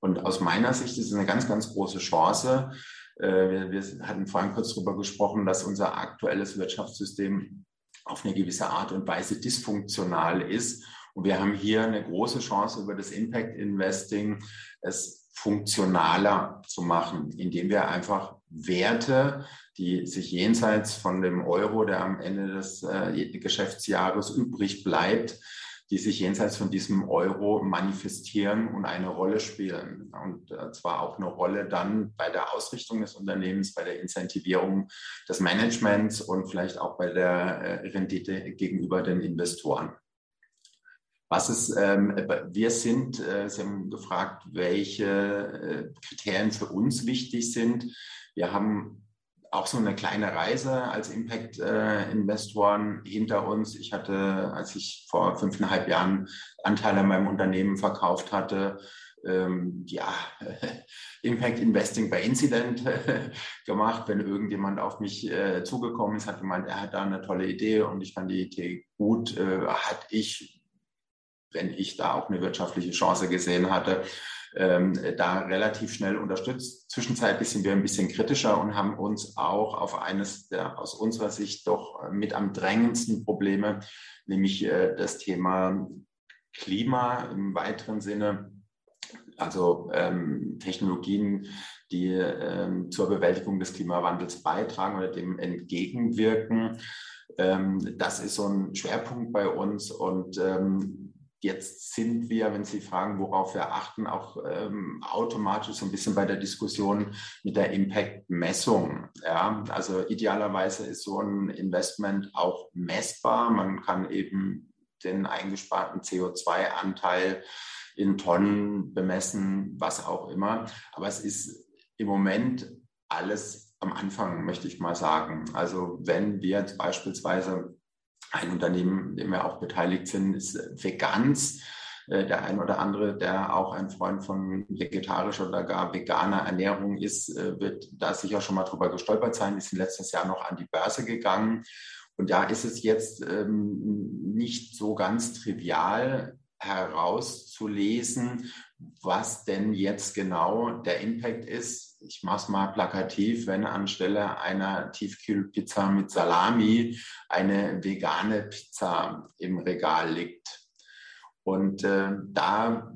Speaker 3: Und aus meiner Sicht ist es eine ganz, ganz große Chance. Äh, wir, wir hatten vorhin kurz darüber gesprochen, dass unser aktuelles Wirtschaftssystem auf eine gewisse Art und Weise dysfunktional ist. Und wir haben hier eine große Chance über das Impact Investing, es funktionaler zu machen, indem wir einfach Werte, die sich jenseits von dem Euro, der am Ende des äh, Geschäftsjahres übrig bleibt, die sich jenseits von diesem Euro manifestieren und eine Rolle spielen. Und äh, zwar auch eine Rolle dann bei der Ausrichtung des Unternehmens, bei der Incentivierung des Managements und vielleicht auch bei der äh, Rendite gegenüber den Investoren. Was ist, ähm, wir sind, äh, Sie haben gefragt, welche äh, Kriterien für uns wichtig sind. Wir haben auch so eine kleine Reise als Impact-Investoren hinter uns. Ich hatte, als ich vor fünfeinhalb Jahren Anteile an meinem Unternehmen verkauft hatte, ähm, ja, Impact Investing bei Incident gemacht, wenn irgendjemand auf mich äh, zugekommen ist, hat gemeint, er hat da eine tolle Idee und ich fand die Idee gut, äh, hatte ich, wenn ich da auch eine wirtschaftliche Chance gesehen hatte, ähm, da relativ schnell unterstützt. Zwischenzeitlich sind wir ein bisschen kritischer und haben uns auch auf eines der aus unserer Sicht doch mit am drängendsten Probleme, nämlich äh, das Thema Klima im weiteren Sinne Also ähm, Technologien, die ähm, zur Bewältigung des Klimawandels beitragen oder dem entgegenwirken. Ähm, das ist so ein Schwerpunkt bei uns und ähm, Jetzt sind wir, wenn Sie fragen, worauf wir achten, auch ähm, automatisch so ein bisschen bei der Diskussion mit der Impact-Messung. Ja, also idealerweise ist so ein Investment auch messbar. Man kann eben den eingesparten CO2-Anteil in Tonnen bemessen, was auch immer. Aber es ist im Moment alles am Anfang, möchte ich mal sagen. Also wenn wir jetzt beispielsweise ein Unternehmen, in dem wir auch beteiligt sind, ist Vegans. Äh, der ein oder andere, der auch ein Freund von vegetarischer oder gar veganer Ernährung ist, äh, wird da sicher schon mal drüber gestolpert sein. Sind letztes Jahr noch an die Börse gegangen. Und da ist es jetzt ähm, nicht so ganz trivial herauszulesen, was denn jetzt genau der Impact ist. Ich mache es mal plakativ, wenn anstelle einer Tiefkühlpizza mit Salami eine vegane Pizza im Regal liegt. Und äh, da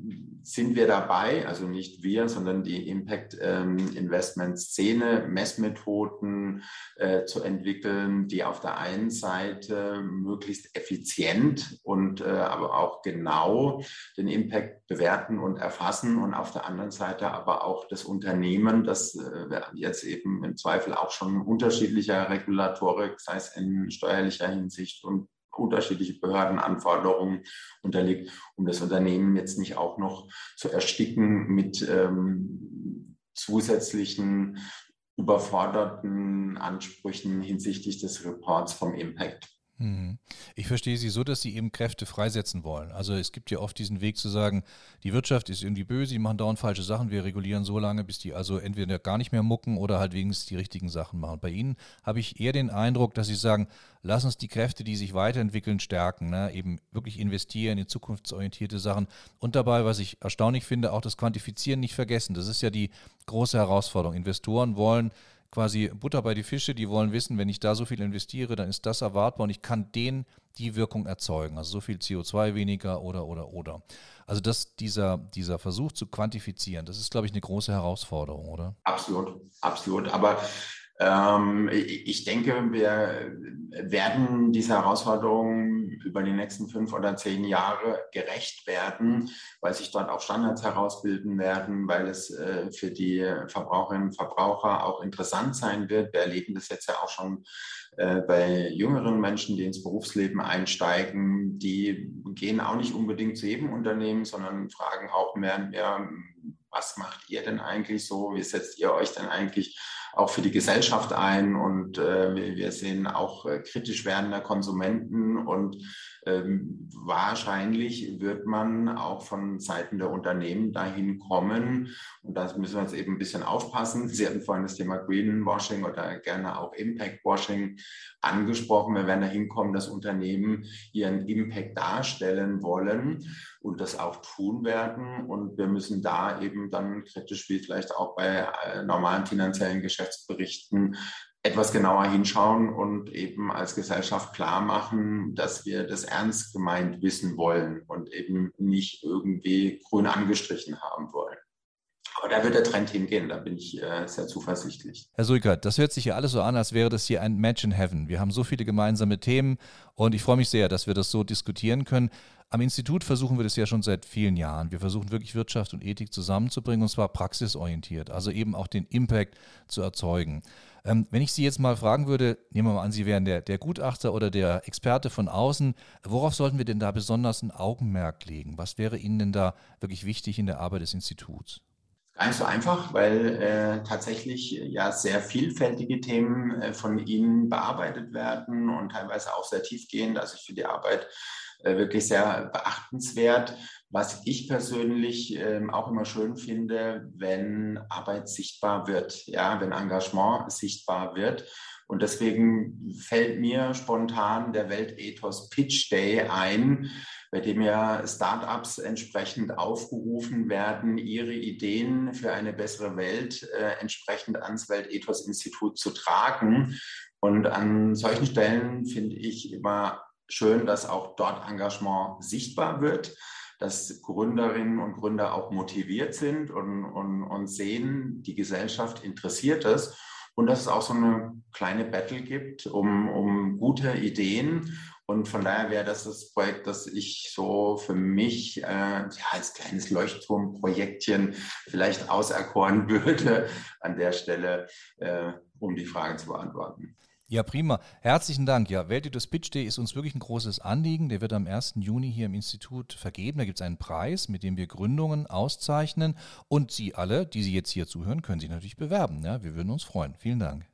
Speaker 3: sind wir dabei, also nicht wir, sondern die Impact ähm, Investment Szene, Messmethoden äh, zu entwickeln, die auf der einen Seite möglichst effizient und äh, aber auch genau den Impact bewerten und erfassen und auf der anderen Seite aber auch das Unternehmen, das äh, jetzt eben im Zweifel auch schon unterschiedlicher Regulatorik, sei es in steuerlicher Hinsicht und unterschiedliche Behördenanforderungen unterliegt, um das Unternehmen jetzt nicht auch noch zu ersticken mit ähm, zusätzlichen überforderten Ansprüchen hinsichtlich des Reports vom Impact.
Speaker 2: Mhm. Ich verstehe Sie so, dass Sie eben Kräfte freisetzen wollen. Also es gibt ja oft diesen Weg zu sagen, die Wirtschaft ist irgendwie böse, die machen dauernd falsche Sachen, wir regulieren so lange, bis die also entweder gar nicht mehr mucken oder halt wenigstens die richtigen Sachen machen. Bei Ihnen habe ich eher den Eindruck, dass Sie sagen, lass uns die Kräfte, die sich weiterentwickeln, stärken, ne? eben wirklich investieren in zukunftsorientierte Sachen und dabei, was ich erstaunlich finde, auch das Quantifizieren nicht vergessen. Das ist ja die große Herausforderung. Investoren wollen quasi Butter bei die Fische, die wollen wissen, wenn ich da so viel investiere, dann ist das erwartbar und ich kann denen die Wirkung erzeugen. Also so viel CO2 weniger oder oder oder. Also das, dieser, dieser Versuch zu quantifizieren, das ist, glaube ich, eine große Herausforderung, oder?
Speaker 3: Absolut, absolut. Aber ich denke, wir werden dieser Herausforderung über die nächsten fünf oder zehn Jahre gerecht werden, weil sich dort auch Standards herausbilden werden, weil es äh, für die Verbraucherinnen und Verbraucher auch interessant sein wird. Wir erleben das jetzt ja auch schon äh, bei jüngeren Menschen, die ins Berufsleben einsteigen. Die gehen auch nicht unbedingt zu jedem Unternehmen, sondern fragen auch mehr und mehr, was macht ihr denn eigentlich so? Wie setzt ihr euch denn eigentlich auch für die Gesellschaft ein? Und äh, wir sehen auch äh, kritisch werdende Konsumenten und ähm, wahrscheinlich wird man auch von Seiten der Unternehmen dahin kommen, und da müssen wir jetzt eben ein bisschen aufpassen. Sie hatten vorhin das Thema Greenwashing oder gerne auch Impactwashing angesprochen. Wir werden dahin kommen, dass Unternehmen ihren Impact darstellen wollen und das auch tun werden. Und wir müssen da eben dann kritisch wie vielleicht auch bei äh, normalen finanziellen Geschäftsberichten etwas genauer hinschauen und eben als Gesellschaft klar machen, dass wir das ernst gemeint wissen wollen und eben nicht irgendwie grün angestrichen haben wollen. Aber da wird der Trend hingehen, da bin ich äh, sehr zuversichtlich.
Speaker 2: Herr Suikert, das hört sich ja alles so an, als wäre das hier ein Match in Heaven. Wir haben so viele gemeinsame Themen und ich freue mich sehr, dass wir das so diskutieren können. Am Institut versuchen wir das ja schon seit vielen Jahren. Wir versuchen wirklich Wirtschaft und Ethik zusammenzubringen und zwar praxisorientiert, also eben auch den Impact zu erzeugen. Ähm, wenn ich Sie jetzt mal fragen würde, nehmen wir mal an, Sie wären der, der Gutachter oder der Experte von außen, worauf sollten wir denn da besonders ein Augenmerk legen? Was wäre Ihnen denn da wirklich wichtig in der Arbeit des Instituts?
Speaker 3: Gar nicht so einfach, weil äh, tatsächlich ja sehr vielfältige Themen äh, von Ihnen bearbeitet werden und teilweise auch sehr tiefgehend. Also ich finde die Arbeit äh, wirklich sehr beachtenswert. Was ich persönlich ähm, auch immer schön finde, wenn Arbeit sichtbar wird, ja, wenn Engagement sichtbar wird. Und deswegen fällt mir spontan der Weltethos Pitch Day ein, bei dem ja Startups entsprechend aufgerufen werden, ihre Ideen für eine bessere Welt äh, entsprechend ans Weltethos-Institut zu tragen. Und an solchen Stellen finde ich immer schön, dass auch dort Engagement sichtbar wird, dass Gründerinnen und Gründer auch motiviert sind und, und, und sehen, die Gesellschaft interessiert es und dass es auch so eine kleine Battle gibt um, um gute Ideen. Und von daher wäre das das Projekt, das ich so für mich äh, ja, als kleines Leuchtturmprojektchen vielleicht auserkoren würde an der Stelle, äh, um die Frage zu beantworten.
Speaker 2: Ja, prima. Herzlichen Dank. Ja, Welteditos Pitch Day ist uns wirklich ein großes Anliegen. Der wird am 1. Juni hier im Institut vergeben. Da gibt es einen Preis, mit dem wir Gründungen auszeichnen. Und Sie alle, die Sie jetzt hier zuhören, können sich natürlich bewerben. Ja, wir würden uns freuen. Vielen Dank.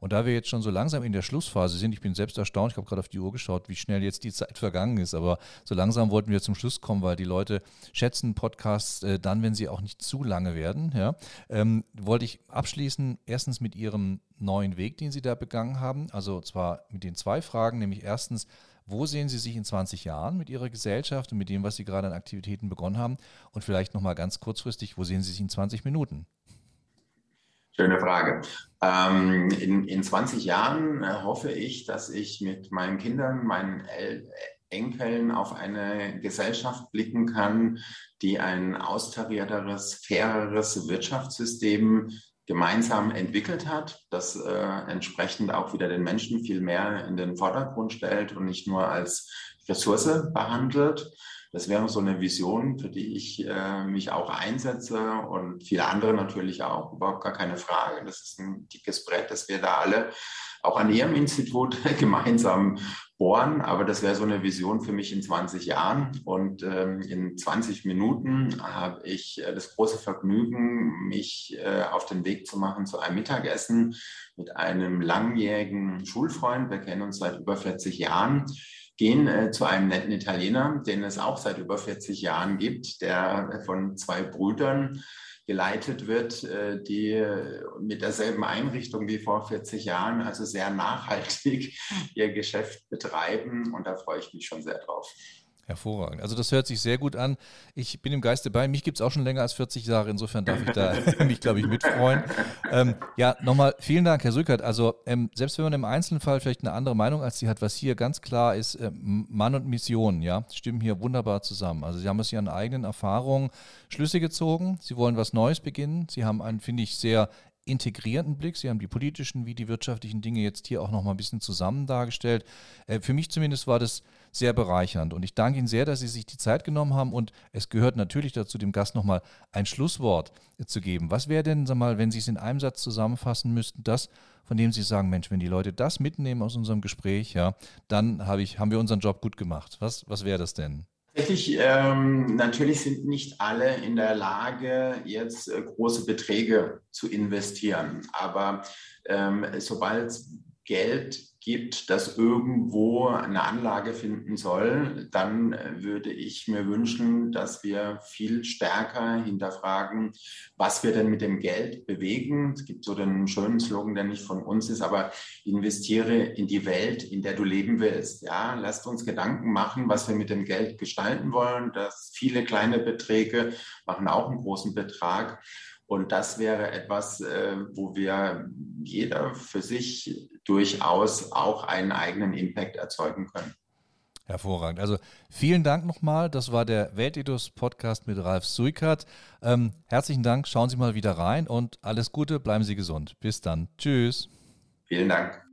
Speaker 2: Und da wir jetzt schon so langsam in der Schlussphase sind, ich bin selbst erstaunt, ich habe gerade auf die Uhr geschaut, wie schnell jetzt die Zeit vergangen ist, aber so langsam wollten wir zum Schluss kommen, weil die Leute schätzen Podcasts äh, dann, wenn sie auch nicht zu lange werden. Ja. Ähm, wollte ich abschließen, erstens mit Ihrem neuen Weg, den Sie da begangen haben, also zwar mit den zwei Fragen, nämlich erstens, wo sehen Sie sich in 20 Jahren mit Ihrer Gesellschaft und mit dem, was Sie gerade an Aktivitäten begonnen haben? Und vielleicht nochmal ganz kurzfristig, wo sehen Sie sich in 20 Minuten?
Speaker 3: Schöne Frage. Ähm, in, in 20 Jahren äh, hoffe ich, dass ich mit meinen Kindern, meinen El Enkeln auf eine Gesellschaft blicken kann, die ein austarierteres, faireres Wirtschaftssystem gemeinsam entwickelt hat, das äh, entsprechend auch wieder den Menschen viel mehr in den Vordergrund stellt und nicht nur als Ressource behandelt. Das wäre so eine Vision, für die ich äh, mich auch einsetze und viele andere natürlich auch, überhaupt gar keine Frage. Das ist ein dickes Brett, das wir da alle auch an Ihrem Institut gemeinsam bohren. Aber das wäre so eine Vision für mich in 20 Jahren. Und ähm, in 20 Minuten habe ich äh, das große Vergnügen, mich äh, auf den Weg zu machen zu einem Mittagessen mit einem langjährigen Schulfreund. Wir kennen uns seit über 40 Jahren gehen äh, zu einem netten Italiener, den es auch seit über 40 Jahren gibt, der von zwei Brüdern geleitet wird, äh, die mit derselben Einrichtung wie vor 40 Jahren, also sehr nachhaltig ihr Geschäft betreiben. Und da freue ich mich schon sehr drauf.
Speaker 2: Hervorragend. Also das hört sich sehr gut an. Ich bin im Geiste bei. Mich gibt es auch schon länger als 40 Jahre. Insofern darf ich da mich, glaube ich, mitfreuen. Ähm, ja, nochmal vielen Dank, Herr Sückert. Also ähm, selbst wenn man im Einzelfall vielleicht eine andere Meinung als Sie hat, was hier ganz klar ist, äh, Mann und Mission, ja, stimmen hier wunderbar zusammen. Also Sie haben aus Ihren eigenen Erfahrungen Schlüsse gezogen. Sie wollen was Neues beginnen. Sie haben einen, finde ich, sehr integrierenden Blick. Sie haben die politischen wie die wirtschaftlichen Dinge jetzt hier auch noch mal ein bisschen zusammen dargestellt. Äh, für mich zumindest war das sehr bereichernd und ich danke Ihnen sehr, dass Sie sich die Zeit genommen haben und es gehört natürlich dazu, dem Gast noch mal ein Schlusswort zu geben. Was wäre denn, sag mal, wenn Sie es in einem Satz zusammenfassen müssten, das, von dem Sie sagen, Mensch, wenn die Leute das mitnehmen aus unserem Gespräch, ja, dann hab ich, haben wir unseren Job gut gemacht. Was, was wäre das denn?
Speaker 3: Tatsächlich, ähm, natürlich sind nicht alle in der Lage, jetzt äh, große Beträge zu investieren. Aber ähm, sobald Geld gibt, das irgendwo eine Anlage finden soll, dann äh, würde ich mir wünschen, dass wir viel stärker hinterfragen, was wir denn mit dem Geld bewegen. Es gibt so den schönen Slogan, der nicht von uns ist, aber investiere in die Welt, in der du leben willst. Ja, lasst uns Gedanken machen, was wir mit dem Geld gestalten wollen. Das viele kleine Beträge machen auch einen großen Betrag. Und das wäre etwas, äh, wo wir jeder für sich durchaus auch einen eigenen Impact erzeugen können.
Speaker 2: Hervorragend. Also vielen Dank nochmal. Das war der Weltethos-Podcast mit Ralf Suikert. Ähm, herzlichen Dank. Schauen Sie mal wieder rein und alles Gute. Bleiben Sie gesund. Bis dann. Tschüss.
Speaker 3: Vielen Dank.